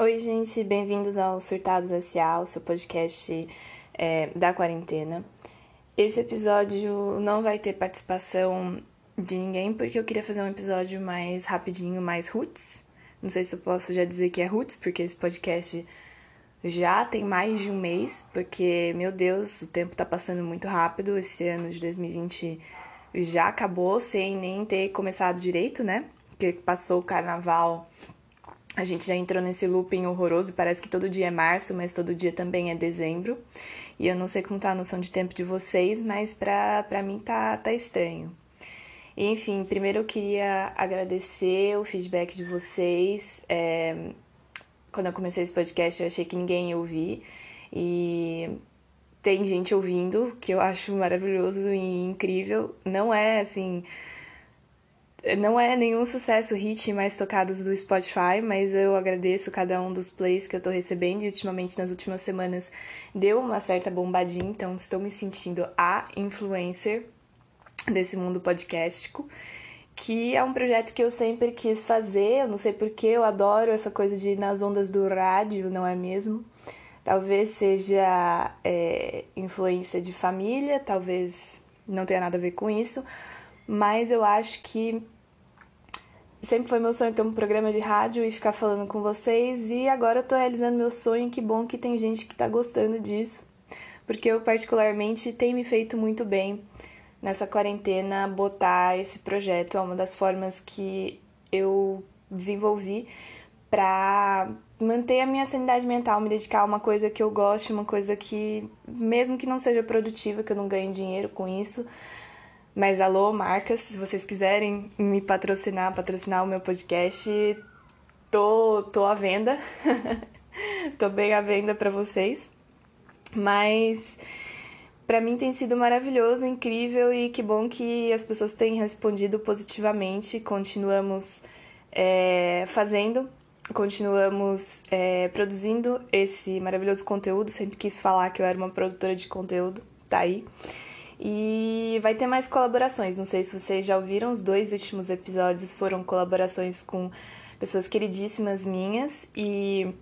Oi, gente, bem-vindos ao Surtados S.A., o seu podcast é, da quarentena. Esse episódio não vai ter participação de ninguém, porque eu queria fazer um episódio mais rapidinho, mais roots. Não sei se eu posso já dizer que é roots, porque esse podcast já tem mais de um mês, porque, meu Deus, o tempo tá passando muito rápido. Esse ano de 2020 já acabou sem nem ter começado direito, né? Porque passou o carnaval a gente já entrou nesse looping horroroso, parece que todo dia é março, mas todo dia também é dezembro. E eu não sei como tá a noção de tempo de vocês, mas pra, pra mim tá, tá estranho. enfim, primeiro eu queria agradecer o feedback de vocês. É, quando eu comecei esse podcast, eu achei que ninguém ia ouvir. E tem gente ouvindo, que eu acho maravilhoso e incrível. Não é assim não é nenhum sucesso hit mais tocados do Spotify, mas eu agradeço cada um dos plays que eu tô recebendo e ultimamente nas últimas semanas deu uma certa bombadinha, então estou me sentindo a influencer desse mundo podcastico, que é um projeto que eu sempre quis fazer, eu não sei porque eu adoro essa coisa de ir nas ondas do rádio, não é mesmo? Talvez seja é, influência de família, talvez não tenha nada a ver com isso, mas eu acho que sempre foi meu sonho ter um programa de rádio e ficar falando com vocês. E agora eu tô realizando meu sonho, que bom que tem gente que tá gostando disso, porque eu particularmente tem me feito muito bem nessa quarentena botar esse projeto, é uma das formas que eu desenvolvi para manter a minha sanidade mental, me dedicar a uma coisa que eu gosto, uma coisa que mesmo que não seja produtiva, que eu não ganhe dinheiro com isso, mas alô, marcas, se vocês quiserem me patrocinar, patrocinar o meu podcast, tô, tô à venda. tô bem à venda para vocês. Mas para mim tem sido maravilhoso, incrível e que bom que as pessoas têm respondido positivamente. Continuamos é, fazendo, continuamos é, produzindo esse maravilhoso conteúdo. Sempre quis falar que eu era uma produtora de conteúdo, tá aí. E vai ter mais colaborações. Não sei se vocês já ouviram, os dois últimos episódios foram colaborações com pessoas queridíssimas minhas. E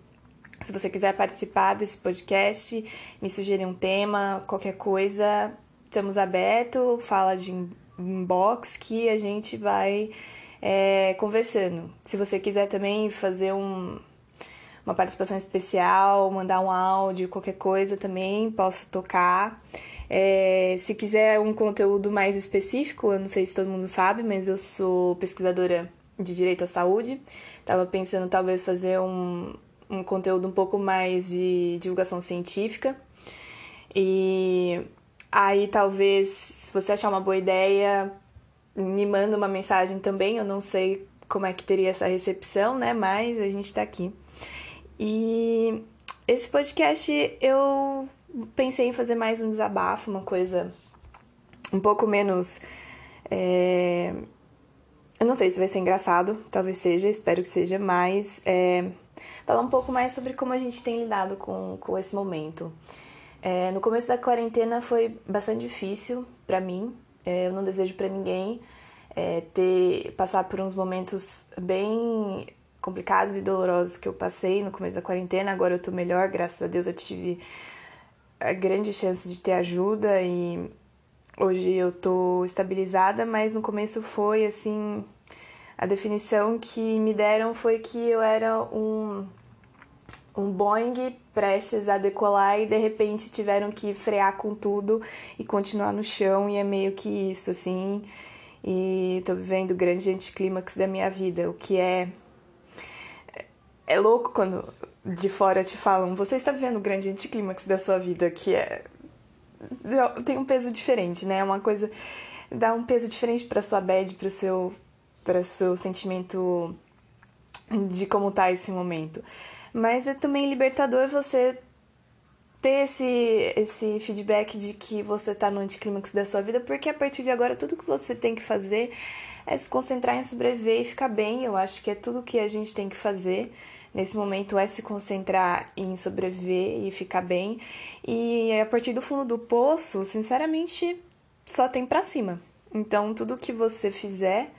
se você quiser participar desse podcast, me sugerir um tema, qualquer coisa, estamos abertos. Fala de inbox que a gente vai é, conversando. Se você quiser também fazer um, uma participação especial, mandar um áudio, qualquer coisa também, posso tocar. É, se quiser um conteúdo mais específico, eu não sei se todo mundo sabe, mas eu sou pesquisadora de direito à saúde. Estava pensando talvez fazer um, um conteúdo um pouco mais de divulgação científica. E aí talvez, se você achar uma boa ideia, me manda uma mensagem também. Eu não sei como é que teria essa recepção, né? Mas a gente está aqui. E esse podcast eu pensei em fazer mais um desabafo, uma coisa um pouco menos. É... Eu não sei se vai ser engraçado, talvez seja, espero que seja, mas é... falar um pouco mais sobre como a gente tem lidado com, com esse momento. É... No começo da quarentena foi bastante difícil para mim, é, eu não desejo para ninguém é, ter passar por uns momentos bem complicados e dolorosos que eu passei no começo da quarentena. Agora eu tô melhor, graças a Deus eu tive a grande chance de ter ajuda e hoje eu tô estabilizada, mas no começo foi assim, a definição que me deram foi que eu era um um Boeing prestes a decolar e de repente tiveram que frear com tudo e continuar no chão e é meio que isso assim. E tô vivendo o grande anticlímax da minha vida, o que é é louco quando de fora te falam, você está vivendo o grande anticlímax da sua vida, que é. tem um peso diferente, né? É uma coisa. dá um peso diferente para sua bad, para seu, para seu sentimento de como tá esse momento. Mas é também libertador você ter esse, esse feedback de que você tá no anticlímax da sua vida, porque a partir de agora tudo que você tem que fazer é se concentrar em sobreviver e ficar bem. Eu acho que é tudo que a gente tem que fazer nesse momento é se concentrar em sobreviver e ficar bem. E a partir do fundo do poço, sinceramente, só tem para cima. Então, tudo que você fizer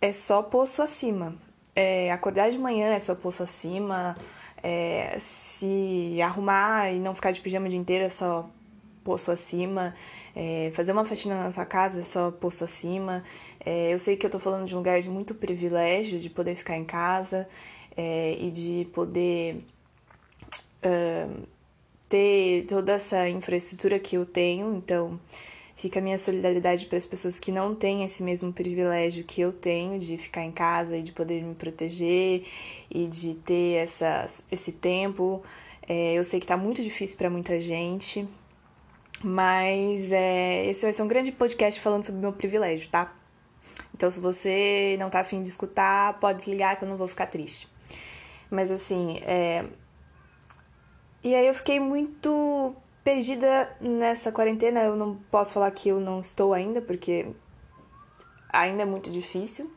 é só poço acima. é, acordar de manhã é só pulso acima, é, se arrumar e não ficar de pijama o dia inteiro é só posto acima, é, fazer uma faxina na sua casa é só posto acima. É, eu sei que eu tô falando de um lugar de muito privilégio, de poder ficar em casa é, e de poder uh, ter toda essa infraestrutura que eu tenho, então fica a minha solidariedade para as pessoas que não têm esse mesmo privilégio que eu tenho de ficar em casa e de poder me proteger e de ter essa, esse tempo. É, eu sei que está muito difícil para muita gente, mas é, esse vai ser um grande podcast falando sobre o meu privilégio, tá? Então, se você não tá afim de escutar, pode desligar que eu não vou ficar triste. Mas assim, é... E aí eu fiquei muito perdida nessa quarentena. Eu não posso falar que eu não estou ainda, porque ainda é muito difícil.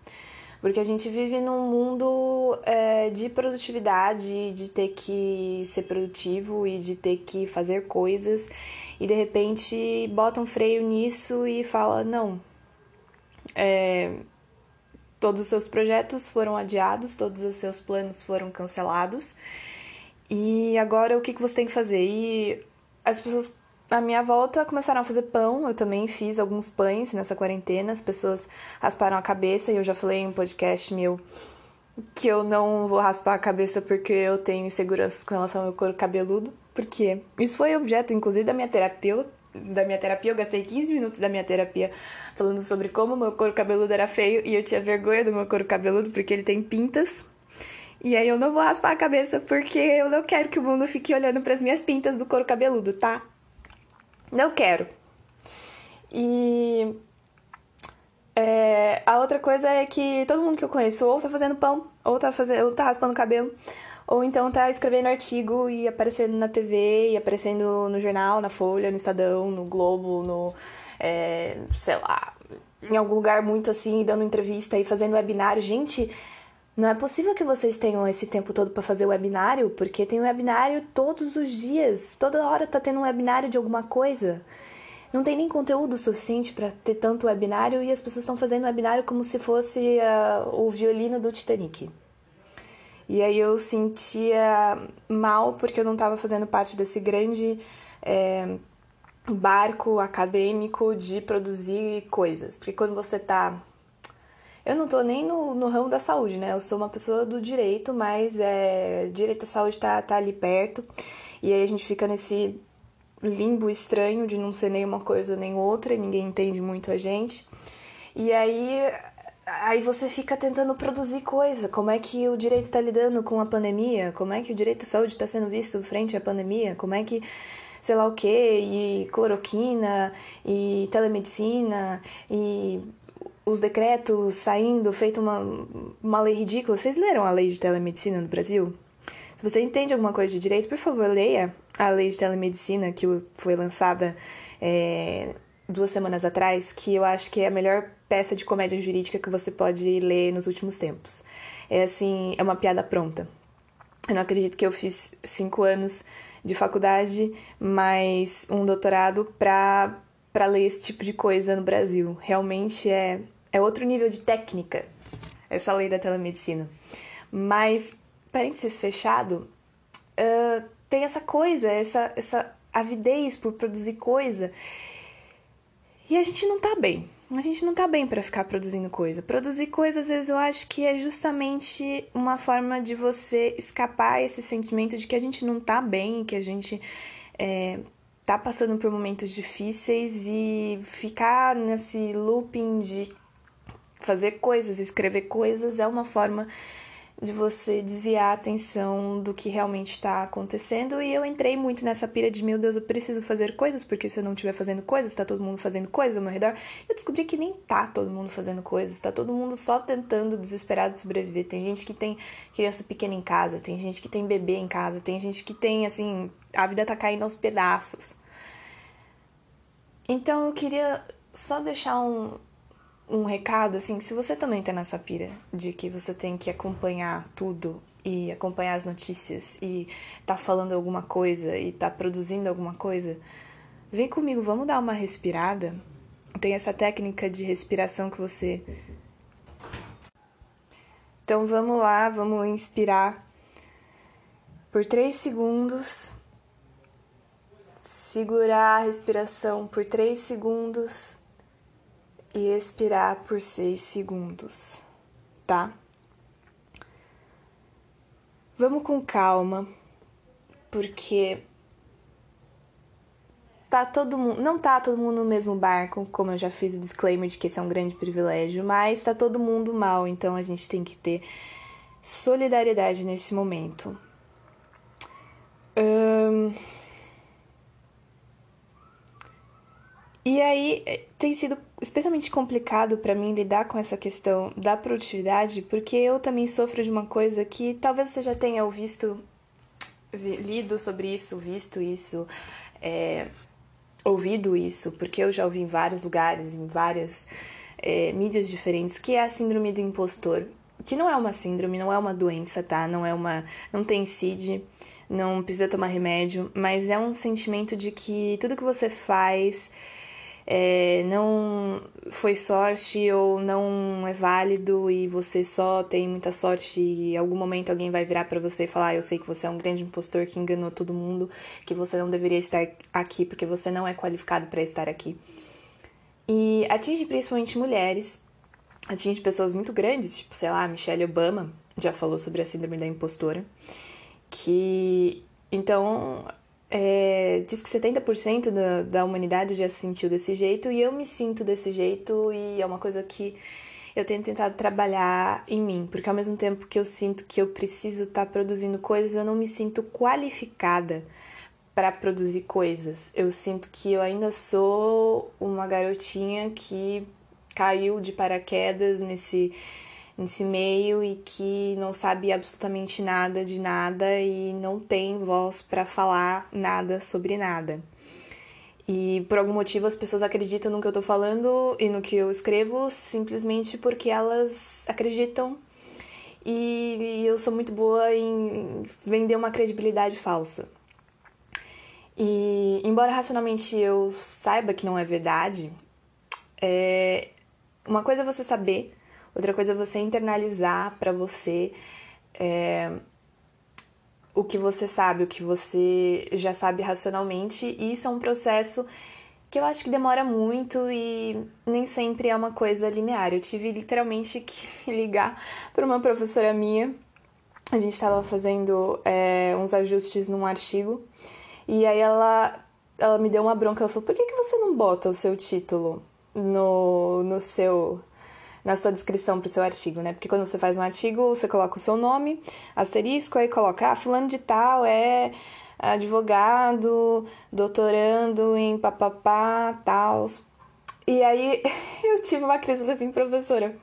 Porque a gente vive num mundo é, de produtividade, de ter que ser produtivo e de ter que fazer coisas. E de repente bota um freio nisso e fala: não, é, todos os seus projetos foram adiados, todos os seus planos foram cancelados. E agora o que, que você tem que fazer? E as pessoas à minha volta começaram a fazer pão, eu também fiz alguns pães nessa quarentena, as pessoas rasparam a cabeça e eu já falei em um podcast meu que eu não vou raspar a cabeça porque eu tenho inseguranças com relação ao meu couro cabeludo, porque isso foi objeto inclusive da minha terapia, da minha terapia, eu gastei 15 minutos da minha terapia falando sobre como meu couro cabeludo era feio e eu tinha vergonha do meu couro cabeludo porque ele tem pintas. E aí eu não vou raspar a cabeça porque eu não quero que o mundo fique olhando para as minhas pintas do couro cabeludo, tá? Não quero. E é, a outra coisa é que todo mundo que eu conheço ou tá fazendo pão, ou tá, fazendo, ou tá raspando cabelo, ou então tá escrevendo artigo e aparecendo na TV, e aparecendo no jornal, na Folha, no Estadão, no Globo, no. É, sei lá, em algum lugar muito assim, dando entrevista e fazendo webinário. Gente, não é possível que vocês tenham esse tempo todo para fazer webinário, porque tem webinário todos os dias, toda hora tá tendo um webinário de alguma coisa. Não tem nem conteúdo suficiente para ter tanto webinário e as pessoas estão fazendo webinário como se fosse uh, o violino do Titanic. E aí eu sentia mal porque eu não estava fazendo parte desse grande é, barco acadêmico de produzir coisas. Porque quando você está eu não tô nem no, no ramo da saúde, né? Eu sou uma pessoa do direito, mas é, direito à saúde tá, tá ali perto. E aí a gente fica nesse limbo estranho de não ser nem uma coisa nem outra, ninguém entende muito a gente. E aí aí você fica tentando produzir coisa. Como é que o direito está lidando com a pandemia? Como é que o direito à saúde está sendo visto frente à pandemia? Como é que sei lá o que, e cloroquina, e telemedicina, e os decretos saindo, feito uma, uma lei ridícula. Vocês leram a lei de telemedicina no Brasil? Se você entende alguma coisa de direito, por favor, leia a lei de telemedicina que foi lançada é, duas semanas atrás, que eu acho que é a melhor peça de comédia jurídica que você pode ler nos últimos tempos. É assim, é uma piada pronta. Eu não acredito que eu fiz cinco anos de faculdade, mais um doutorado para para ler esse tipo de coisa no Brasil. Realmente é, é outro nível de técnica essa lei da telemedicina. Mas, parênteses fechado, uh, tem essa coisa, essa, essa avidez por produzir coisa. E a gente não tá bem. A gente não tá bem para ficar produzindo coisa. Produzir coisa, às vezes, eu acho que é justamente uma forma de você escapar esse sentimento de que a gente não tá bem, que a gente é, tá passando por momentos difíceis e ficar nesse looping de fazer coisas, escrever coisas é uma forma de você desviar a atenção do que realmente está acontecendo. E eu entrei muito nessa pira de, meu Deus, eu preciso fazer coisas, porque se eu não estiver fazendo coisas, está todo mundo fazendo coisas ao meu redor. Eu descobri que nem tá todo mundo fazendo coisas, tá todo mundo só tentando desesperado sobreviver. Tem gente que tem criança pequena em casa, tem gente que tem bebê em casa, tem gente que tem, assim, a vida tá caindo aos pedaços. Então eu queria só deixar um, um recado, assim, se você também tá nessa pira de que você tem que acompanhar tudo e acompanhar as notícias e tá falando alguma coisa e tá produzindo alguma coisa, vem comigo, vamos dar uma respirada. Tem essa técnica de respiração que você Então vamos lá, vamos inspirar por três segundos, segurar a respiração por três segundos e expirar por seis segundos, tá? Vamos com calma, porque tá todo mundo, não tá todo mundo no mesmo barco, como eu já fiz o disclaimer de que esse é um grande privilégio, mas tá todo mundo mal, então a gente tem que ter solidariedade nesse momento. Um... E aí eh, tem sido especialmente complicado para mim lidar com essa questão da produtividade, porque eu também sofro de uma coisa que talvez você já tenha visto, lido sobre isso, visto isso, é, ouvido isso, porque eu já ouvi em vários lugares, em várias é, mídias diferentes, que é a síndrome do impostor. Que não é uma síndrome, não é uma doença, tá? Não é uma. não tem CID, não precisa tomar remédio, mas é um sentimento de que tudo que você faz é, não foi sorte ou não é válido e você só tem muita sorte e em algum momento alguém vai virar para você e falar: ah, Eu sei que você é um grande impostor que enganou todo mundo, que você não deveria estar aqui porque você não é qualificado para estar aqui. E atinge principalmente mulheres, atinge pessoas muito grandes, tipo, sei lá, Michelle Obama já falou sobre a síndrome da impostora, que então é, diz que 70% da, da humanidade já se sentiu desse jeito e eu me sinto desse jeito e é uma coisa que eu tenho tentado trabalhar em mim, porque ao mesmo tempo que eu sinto que eu preciso estar tá produzindo coisas, eu não me sinto qualificada para produzir coisas. Eu sinto que eu ainda sou uma garotinha que caiu de paraquedas nesse nesse meio e que não sabe absolutamente nada de nada e não tem voz para falar nada sobre nada. E por algum motivo as pessoas acreditam no que eu tô falando e no que eu escrevo simplesmente porque elas acreditam e eu sou muito boa em vender uma credibilidade falsa. E embora racionalmente eu saiba que não é verdade, é uma coisa é você saber Outra coisa é você internalizar para você é, o que você sabe, o que você já sabe racionalmente. E isso é um processo que eu acho que demora muito e nem sempre é uma coisa linear. Eu tive literalmente que ligar para uma professora minha. A gente estava fazendo é, uns ajustes num artigo e aí ela, ela me deu uma bronca. Ela falou: por que, que você não bota o seu título no, no seu na sua descrição para o seu artigo, né? Porque quando você faz um artigo, você coloca o seu nome, asterisco, aí coloca, ah, fulano de tal é advogado, doutorando em papapá, tal. E aí eu tive uma crise, falei assim, professora,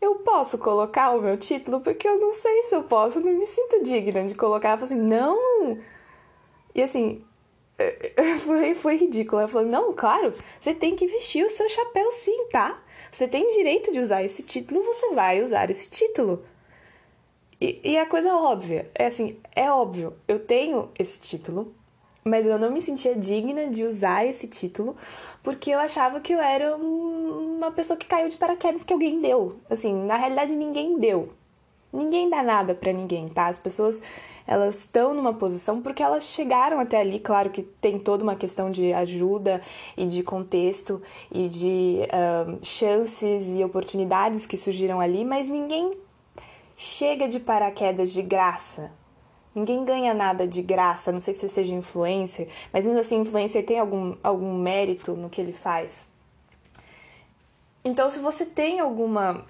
eu posso colocar o meu título? Porque eu não sei se eu posso, não me sinto digna de colocar. Ela falou assim, não! E assim, foi, foi ridículo. Ela falou, não, claro, você tem que vestir o seu chapéu sim, tá? Você tem direito de usar esse título, você vai usar esse título. E, e a coisa óbvia, é assim, é óbvio, eu tenho esse título, mas eu não me sentia digna de usar esse título porque eu achava que eu era uma pessoa que caiu de paraquedas que alguém deu. Assim, na realidade ninguém deu. Ninguém dá nada para ninguém, tá? As pessoas elas estão numa posição porque elas chegaram até ali. Claro que tem toda uma questão de ajuda e de contexto e de chances e oportunidades que surgiram ali, mas ninguém chega de paraquedas de graça. Ninguém ganha nada de graça, não sei se você seja influencer, mas mesmo assim, influencer tem algum, algum mérito no que ele faz. Então, se você tem alguma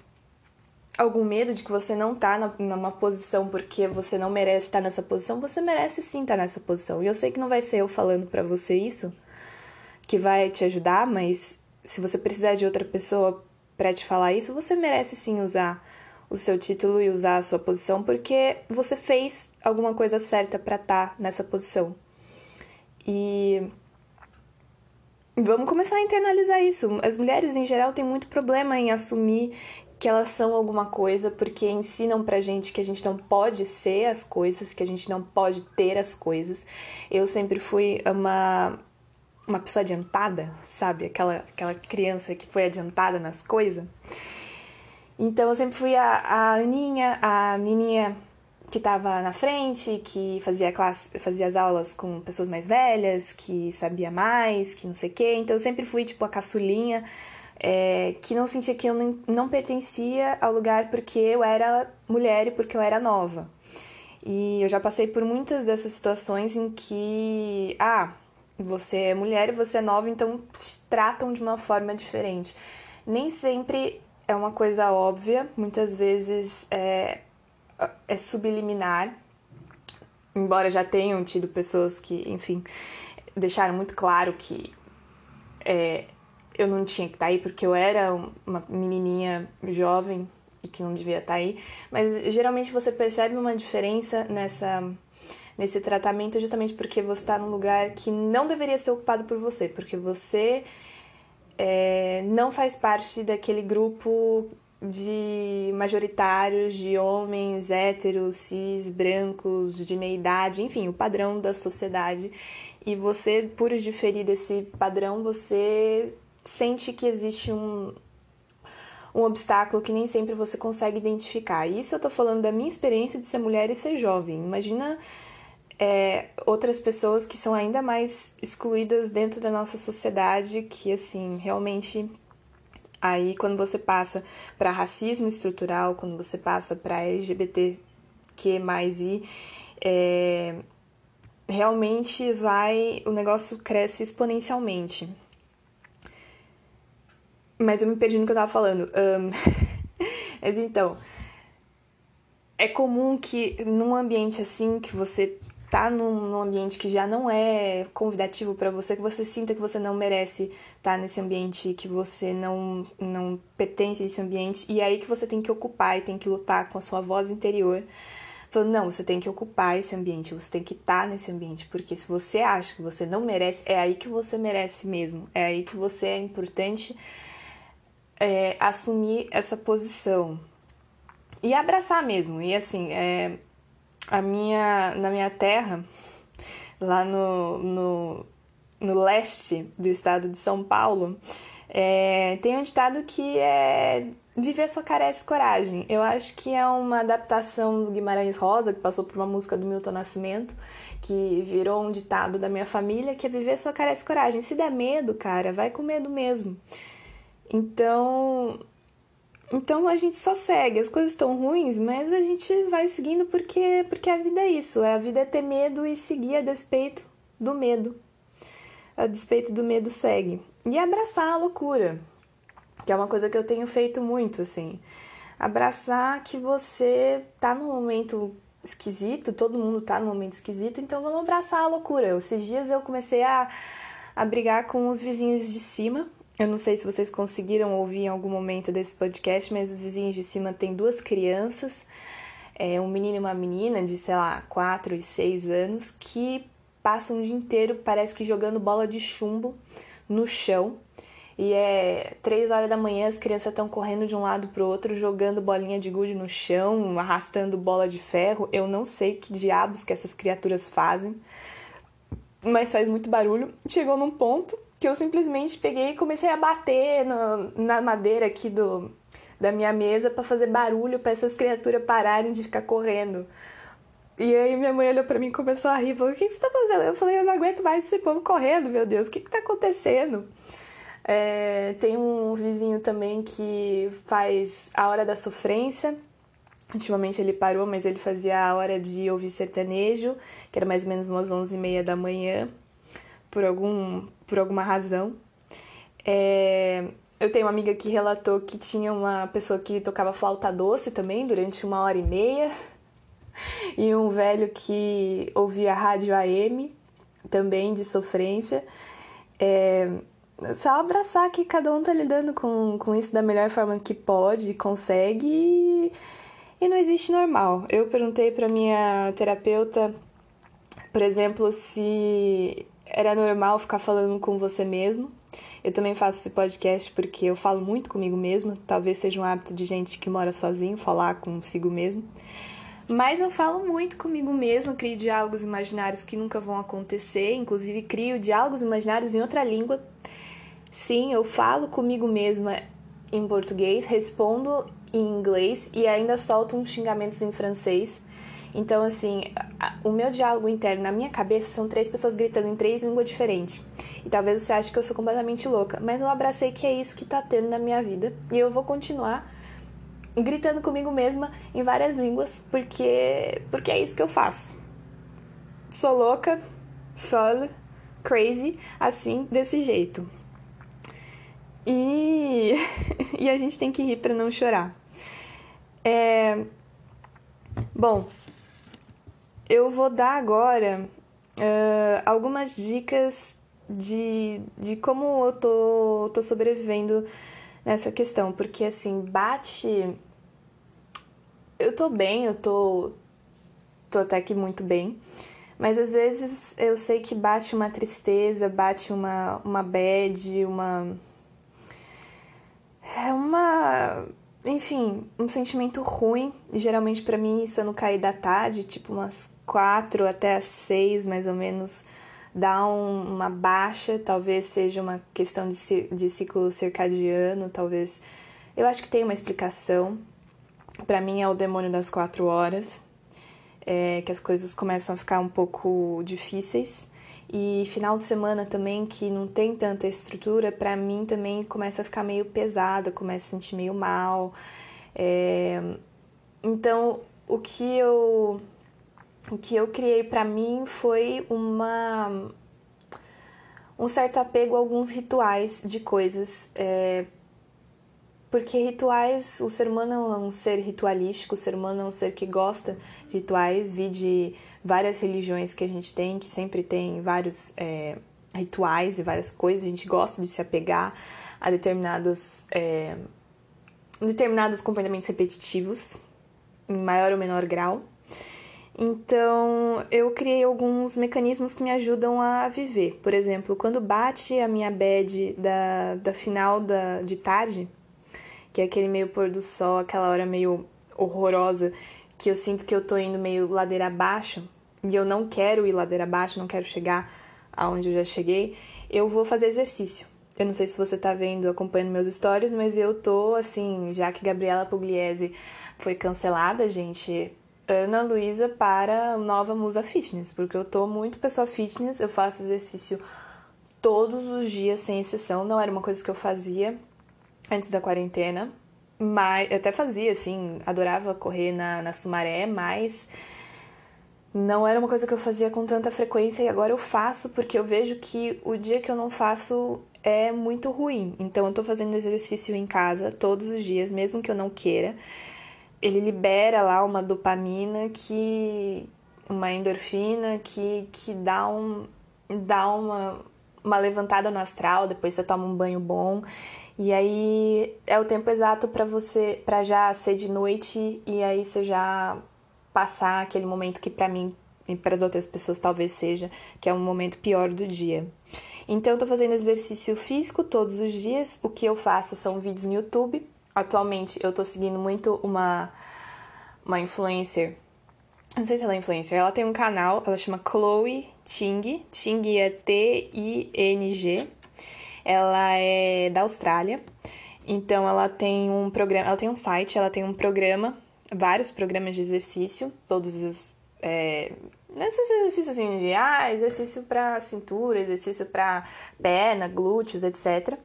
algum medo de que você não tá na, numa posição porque você não merece estar nessa posição, você merece sim estar nessa posição. E eu sei que não vai ser eu falando para você isso que vai te ajudar, mas se você precisar de outra pessoa para te falar isso, você merece sim usar o seu título e usar a sua posição porque você fez alguma coisa certa para estar tá nessa posição. E vamos começar a internalizar isso. As mulheres em geral têm muito problema em assumir que elas são alguma coisa porque ensinam pra gente que a gente não pode ser as coisas, que a gente não pode ter as coisas. Eu sempre fui uma uma pessoa adiantada, sabe? Aquela aquela criança que foi adiantada nas coisas. Então eu sempre fui a, a Aninha, a menininha que estava na frente, que fazia classe, fazia as aulas com pessoas mais velhas, que sabia mais, que não sei o quê. Então eu sempre fui tipo a caçulinha, é, que não sentia que eu não, pertencia ao lugar porque eu era mulher e porque eu era nova. E eu já passei por muitas dessas situações em que, ah, você é mulher e você é nova, então te tratam de uma forma diferente. Nem sempre é uma coisa óbvia, muitas vezes é, é subliminar, embora já tenham tido pessoas que, enfim, deixaram muito claro que é, eu não tinha que estar tá aí porque eu era uma menininha jovem e que não devia estar tá aí, mas geralmente você percebe uma diferença nessa nesse tratamento justamente porque você está num lugar que não deveria ser ocupado por você, porque você é, não faz parte daquele grupo de majoritários de homens héteros, cis, brancos, de meia idade, enfim, o padrão da sociedade. E você, por diferir desse padrão, você sente que existe um, um obstáculo que nem sempre você consegue identificar. Isso eu tô falando da minha experiência de ser mulher e ser jovem. Imagina é, outras pessoas que são ainda mais excluídas dentro da nossa sociedade, que assim, realmente aí quando você passa para racismo estrutural, quando você passa para LGBT que mais e é, realmente vai o negócio cresce exponencialmente. Mas eu me perdi no que eu tava falando. Um, mas então, é comum que num ambiente assim que você tá num, num ambiente que já não é convidativo para você, que você sinta que você não merece estar tá nesse ambiente, que você não, não pertence a esse ambiente, e é aí que você tem que ocupar e tem que lutar com a sua voz interior. Falando, não, você tem que ocupar esse ambiente, você tem que estar tá nesse ambiente, porque se você acha que você não merece, é aí que você merece mesmo, é aí que você é importante é, assumir essa posição. E abraçar mesmo, e assim, é, a minha, na minha terra, lá no, no, no leste do estado de São Paulo, é, tem um ditado que é Viver só carece coragem. Eu acho que é uma adaptação do Guimarães Rosa, que passou por uma música do Milton Nascimento, que virou um ditado da minha família, que é viver só carece coragem. Se der medo, cara, vai com medo mesmo. Então, então a gente só segue, as coisas estão ruins, mas a gente vai seguindo porque, porque a vida é isso, a vida é ter medo e seguir a despeito do medo. A despeito do medo segue. E abraçar a loucura, que é uma coisa que eu tenho feito muito, assim. Abraçar que você tá num momento esquisito, todo mundo tá num momento esquisito, então vamos abraçar a loucura. Esses dias eu comecei a, a brigar com os vizinhos de cima, eu não sei se vocês conseguiram ouvir em algum momento desse podcast, mas os vizinhos de cima têm duas crianças, é, um menino e uma menina de, sei lá, 4 e 6 anos, que passam o dia inteiro, parece que jogando bola de chumbo no chão. E é três horas da manhã, as crianças estão correndo de um lado pro outro, jogando bolinha de gude no chão, arrastando bola de ferro. Eu não sei que diabos que essas criaturas fazem, mas faz muito barulho. Chegou num ponto que eu simplesmente peguei e comecei a bater no, na madeira aqui do, da minha mesa para fazer barulho para essas criaturas pararem de ficar correndo. E aí minha mãe olhou para mim e começou a rir, falou: "O que, você tá fazendo?" Eu falei: "Eu não aguento mais esse povo correndo, meu Deus, o que que tá acontecendo?" É, tem um vizinho também que faz a hora da sofrência. Ultimamente ele parou, mas ele fazia a hora de ouvir sertanejo, que era mais ou menos umas 11 e meia da manhã por, algum, por alguma razão. É, eu tenho uma amiga que relatou que tinha uma pessoa que tocava flauta doce também durante uma hora e meia. E um velho que ouvia rádio AM, também de sofrência. É, só abraçar que cada um tá lidando com, com isso da melhor forma que pode, consegue e, e não existe normal. Eu perguntei para minha terapeuta, por exemplo, se era normal ficar falando com você mesmo. Eu também faço esse podcast porque eu falo muito comigo mesma. Talvez seja um hábito de gente que mora sozinho, falar consigo mesmo. Mas eu falo muito comigo mesma, crio diálogos imaginários que nunca vão acontecer, inclusive crio diálogos imaginários em outra língua. Sim, eu falo comigo mesma em português, respondo em inglês e ainda solto uns xingamentos em francês. Então, assim, o meu diálogo interno na minha cabeça são três pessoas gritando em três línguas diferentes. E talvez você ache que eu sou completamente louca, mas eu abracei que é isso que tá tendo na minha vida e eu vou continuar gritando comigo mesma em várias línguas, porque porque é isso que eu faço. Sou louca, folle, crazy, assim, desse jeito. E, e a gente tem que rir para não chorar. É... Bom, eu vou dar agora uh, algumas dicas de, de como eu tô, tô sobrevivendo nessa questão, porque assim, bate. Eu tô bem, eu tô, tô até que muito bem, mas às vezes eu sei que bate uma tristeza, bate uma, uma bad, uma. É uma enfim, um sentimento ruim. Geralmente para mim isso é no cair da tarde, tipo umas quatro até as seis mais ou menos, dá um, uma baixa. Talvez seja uma questão de, de ciclo circadiano, talvez. Eu acho que tem uma explicação. Para mim é o demônio das quatro horas, é, que as coisas começam a ficar um pouco difíceis. E final de semana também, que não tem tanta estrutura, para mim também começa a ficar meio pesada, começa a sentir meio mal. É... Então, o que eu o que eu criei para mim foi uma um certo apego a alguns rituais de coisas é, porque rituais, o ser humano é um ser ritualístico, o ser humano é um ser que gosta de rituais, vi de várias religiões que a gente tem, que sempre tem vários é, rituais e várias coisas, a gente gosta de se apegar a determinados, é, determinados comportamentos repetitivos, em maior ou menor grau. Então, eu criei alguns mecanismos que me ajudam a viver. Por exemplo, quando bate a minha bed da, da final da, de tarde, que é aquele meio pôr do sol, aquela hora meio horrorosa, que eu sinto que eu tô indo meio ladeira abaixo, e eu não quero ir ladeira abaixo, não quero chegar aonde eu já cheguei, eu vou fazer exercício. Eu não sei se você tá vendo, acompanhando meus stories, mas eu tô assim, já que Gabriela Pugliese foi cancelada, gente, Ana Luísa para Nova Musa Fitness, porque eu tô muito pessoa fitness, eu faço exercício todos os dias sem exceção, não era uma coisa que eu fazia antes da quarentena. Mas eu até fazia, assim, adorava correr na, na Sumaré, mas não era uma coisa que eu fazia com tanta frequência e agora eu faço porque eu vejo que o dia que eu não faço é muito ruim. Então eu tô fazendo exercício em casa todos os dias, mesmo que eu não queira. Ele libera lá uma dopamina que uma endorfina que, que dá um dá uma, uma levantada no astral, depois você toma um banho bom e aí é o tempo exato para você, para já ser de noite e aí você já passar aquele momento que para mim e para as outras pessoas talvez seja, que é um momento pior do dia. Então eu tô fazendo exercício físico todos os dias. O que eu faço são vídeos no YouTube. Atualmente eu tô seguindo muito uma uma influencer. Não sei se ela é influencer. Ela tem um canal, ela chama Chloe Ting. Ting é T I N G. Ela é da Austrália. Então ela tem um programa, ela tem um site, ela tem um programa, vários programas de exercício, todos os é, nesses exercícios assim de ah, exercício para cintura, exercício para perna, glúteos, etc.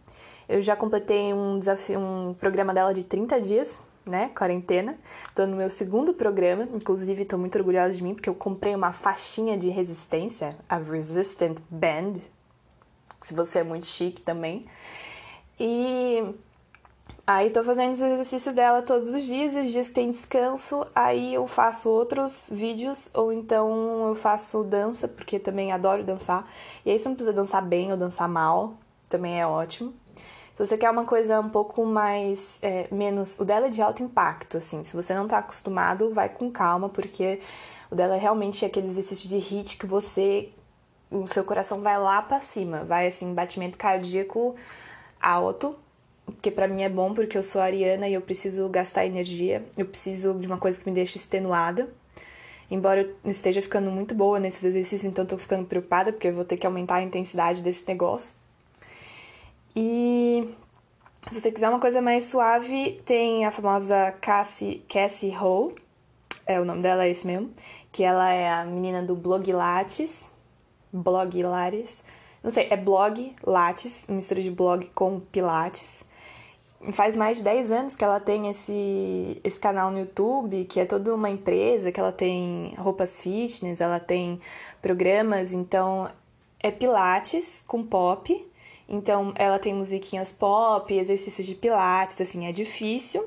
Eu já completei um desafio, um programa dela de 30 dias, né, quarentena. Tô no meu segundo programa, inclusive tô muito orgulhosa de mim porque eu comprei uma faixinha de resistência, a Resistant Band, se você é muito chique também. E aí tô fazendo os exercícios dela todos os dias, e os dias que tem descanso, aí eu faço outros vídeos, ou então eu faço dança, porque também adoro dançar. E aí você não precisa dançar bem ou dançar mal, também é ótimo. Se você quer uma coisa um pouco mais, é, menos... O dela é de alto impacto, assim, se você não tá acostumado, vai com calma, porque o dela é realmente aquele exercício de hit que você o seu coração vai lá para cima, vai assim, batimento cardíaco alto, que para mim é bom porque eu sou ariana e eu preciso gastar energia, eu preciso de uma coisa que me deixe extenuada. Embora eu esteja ficando muito boa nesses exercícios, então tô ficando preocupada porque eu vou ter que aumentar a intensidade desse negócio. E Se você quiser uma coisa mais suave, tem a famosa Cassie, Cassie Ho, é o nome dela é esse mesmo, que ela é a menina do Blog Lattes, Blog Lattes, não sei, é blog Lattes, mistura de blog com pilates. Faz mais de 10 anos que ela tem esse, esse canal no YouTube, que é toda uma empresa, que ela tem roupas fitness, ela tem programas, então é pilates com pop. Então ela tem musiquinhas pop, exercícios de pilates, assim, é difícil,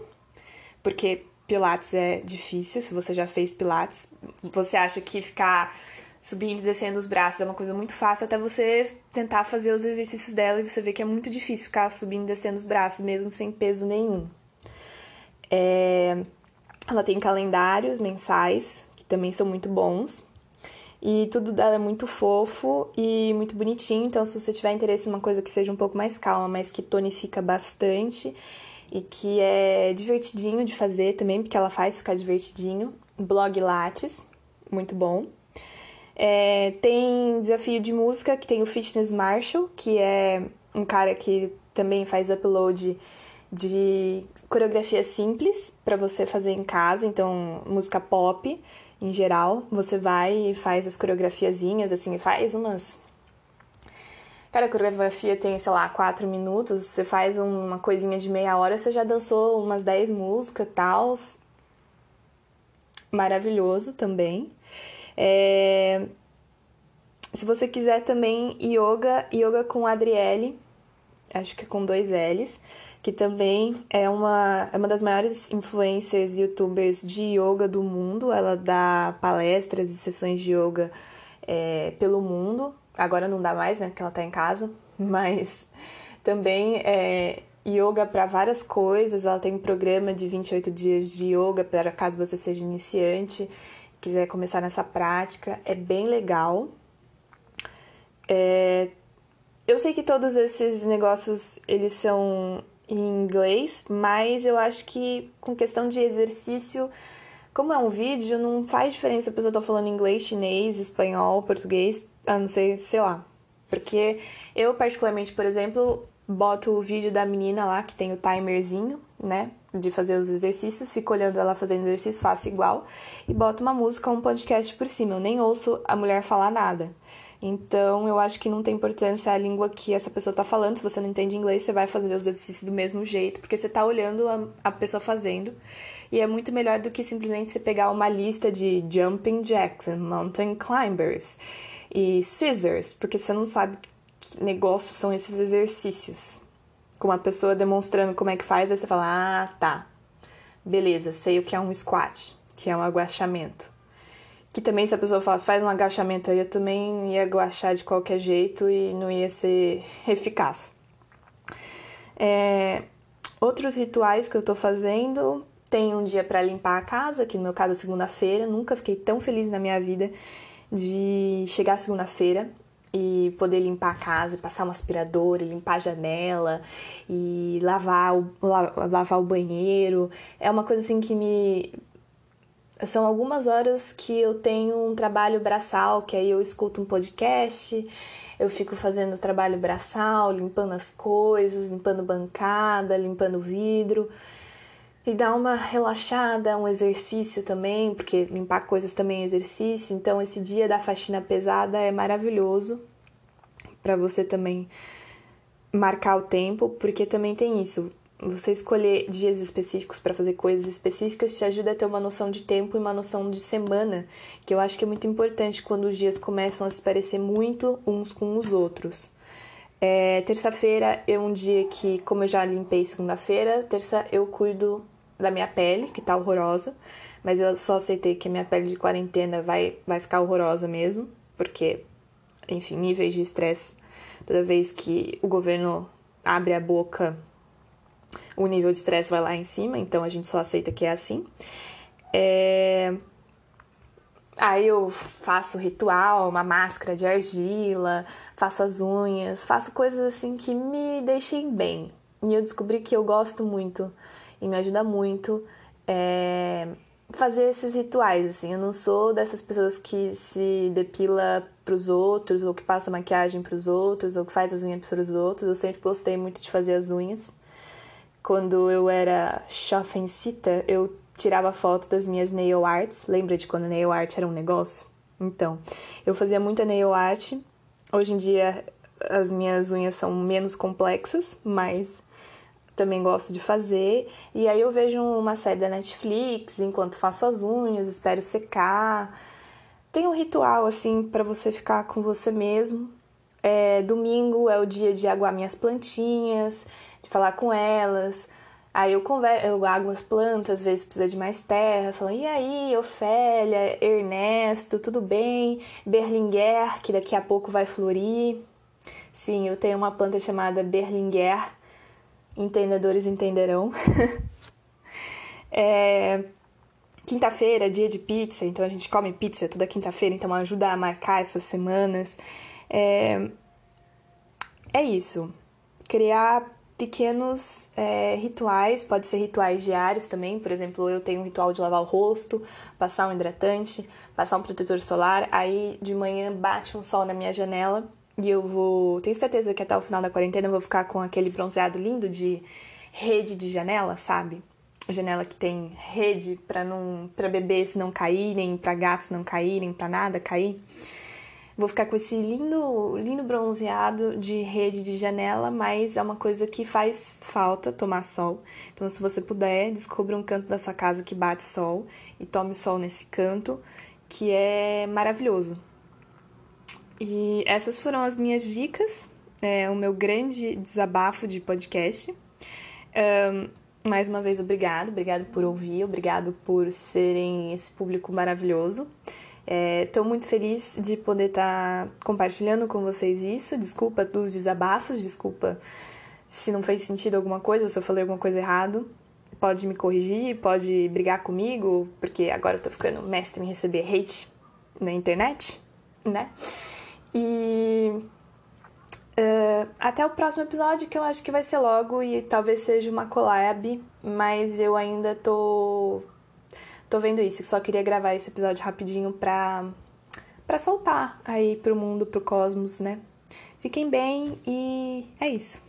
porque pilates é difícil, se você já fez pilates, você acha que ficar subindo e descendo os braços é uma coisa muito fácil até você tentar fazer os exercícios dela e você vê que é muito difícil ficar subindo e descendo os braços, mesmo sem peso nenhum. É... Ela tem calendários mensais, que também são muito bons. E tudo dela é muito fofo e muito bonitinho, então se você tiver interesse em uma coisa que seja um pouco mais calma, mas que tonifica bastante e que é divertidinho de fazer também, porque ela faz ficar divertidinho, blog Lattes, muito bom. É, tem desafio de música, que tem o Fitness Marshall, que é um cara que também faz upload de coreografia simples para você fazer em casa, então música pop em geral, você vai e faz as coreografiazinhas, assim, faz umas Cara, a coreografia tem, sei lá, quatro minutos, você faz uma coisinha de meia hora, você já dançou umas 10 músicas, tal. Maravilhoso também. É... Se você quiser também yoga, yoga com Adriele, acho que com dois L's, que também é uma, é uma das maiores influencers youtubers de yoga do mundo. Ela dá palestras e sessões de yoga é, pelo mundo. Agora não dá mais, né, porque ela tá em casa, mas também é yoga para várias coisas. Ela tem um programa de 28 dias de yoga para caso você seja iniciante quiser começar nessa prática, é bem legal. É... Eu sei que todos esses negócios eles são em inglês, mas eu acho que com questão de exercício, como é um vídeo, não faz diferença se a pessoa tá falando inglês, chinês, espanhol, português, a não ser, sei lá. Porque eu, particularmente, por exemplo, boto o vídeo da menina lá que tem o timerzinho, né? De fazer os exercícios, fico olhando ela fazendo exercício, faço igual e boto uma música ou um podcast por cima. Eu nem ouço a mulher falar nada. Então, eu acho que não tem importância a língua que essa pessoa tá falando. Se você não entende inglês, você vai fazer os exercícios do mesmo jeito, porque você tá olhando a, a pessoa fazendo. E é muito melhor do que simplesmente você pegar uma lista de jumping jacks, mountain climbers e scissors, porque você não sabe que negócio são esses exercícios. Com uma pessoa demonstrando como é que faz, aí você fala: "Ah, tá. Beleza, sei o que é um squat, que é um agachamento". Que também, se a pessoa falasse, faz um agachamento aí, eu também ia agachar de qualquer jeito e não ia ser eficaz. É, outros rituais que eu tô fazendo, tem um dia para limpar a casa, que no meu caso é segunda-feira. Nunca fiquei tão feliz na minha vida de chegar segunda-feira e poder limpar a casa, passar um aspirador, limpar a janela e lavar o, lavar o banheiro. É uma coisa assim que me são algumas horas que eu tenho um trabalho braçal, que aí eu escuto um podcast, eu fico fazendo trabalho braçal, limpando as coisas, limpando bancada, limpando vidro. E dá uma relaxada, um exercício também, porque limpar coisas também é exercício. Então esse dia da faxina pesada é maravilhoso para você também marcar o tempo, porque também tem isso você escolher dias específicos para fazer coisas específicas te ajuda a ter uma noção de tempo e uma noção de semana, que eu acho que é muito importante quando os dias começam a se parecer muito uns com os outros. É, terça-feira é um dia que, como eu já limpei segunda-feira, terça eu cuido da minha pele, que tá horrorosa, mas eu só aceitei que a minha pele de quarentena vai, vai ficar horrorosa mesmo, porque, enfim, níveis de estresse, toda vez que o governo abre a boca o nível de estresse vai lá em cima, então a gente só aceita que é assim. É... Aí eu faço ritual, uma máscara de argila, faço as unhas, faço coisas assim que me deixem bem. E eu descobri que eu gosto muito e me ajuda muito é... fazer esses rituais, assim. Eu não sou dessas pessoas que se depila pros outros, ou que passa maquiagem pros outros, ou que faz as unhas pros outros. Eu sempre gostei muito de fazer as unhas. Quando eu era chofencita, eu tirava foto das minhas nail arts. Lembra de quando nail art era um negócio? Então, eu fazia muita nail art. Hoje em dia as minhas unhas são menos complexas, mas também gosto de fazer. E aí eu vejo uma série da Netflix enquanto faço as unhas, espero secar. Tem um ritual assim para você ficar com você mesmo. É, domingo é o dia de aguar minhas plantinhas, de falar com elas. Aí eu, converso, eu água as plantas, às vezes precisa de mais terra. Falo, e aí, Ofélia, Ernesto, tudo bem? Berlinguer, que daqui a pouco vai florir. Sim, eu tenho uma planta chamada Berlinguer. Entendedores entenderão. é, Quinta-feira, dia de pizza, então a gente come pizza toda quinta-feira, então ajuda a marcar essas semanas. É, é isso. Criar pequenos é, rituais, pode ser rituais diários também, por exemplo, eu tenho um ritual de lavar o rosto, passar um hidratante, passar um protetor solar, aí de manhã bate um sol na minha janela e eu vou, tenho certeza que até o final da quarentena eu vou ficar com aquele bronzeado lindo de rede de janela, sabe? Janela que tem rede para não para bebês não caírem, para gatos não caírem, para nada cair. Vou ficar com esse lindo, lindo bronzeado de rede de janela, mas é uma coisa que faz falta tomar sol. Então, se você puder, descubra um canto da sua casa que bate sol e tome sol nesse canto, que é maravilhoso. E essas foram as minhas dicas, é, o meu grande desabafo de podcast. Um, mais uma vez, obrigado, obrigado por ouvir, obrigado por serem esse público maravilhoso. Estou é, muito feliz de poder estar tá compartilhando com vocês isso. Desculpa dos desabafos, desculpa se não fez sentido alguma coisa, se eu falei alguma coisa errado. Pode me corrigir, pode brigar comigo, porque agora eu tô ficando mestre em receber hate na internet, né? E uh, até o próximo episódio, que eu acho que vai ser logo e talvez seja uma collab, mas eu ainda tô tô vendo isso. Só queria gravar esse episódio rapidinho pra, pra soltar aí pro mundo, pro cosmos, né? Fiquem bem e é isso.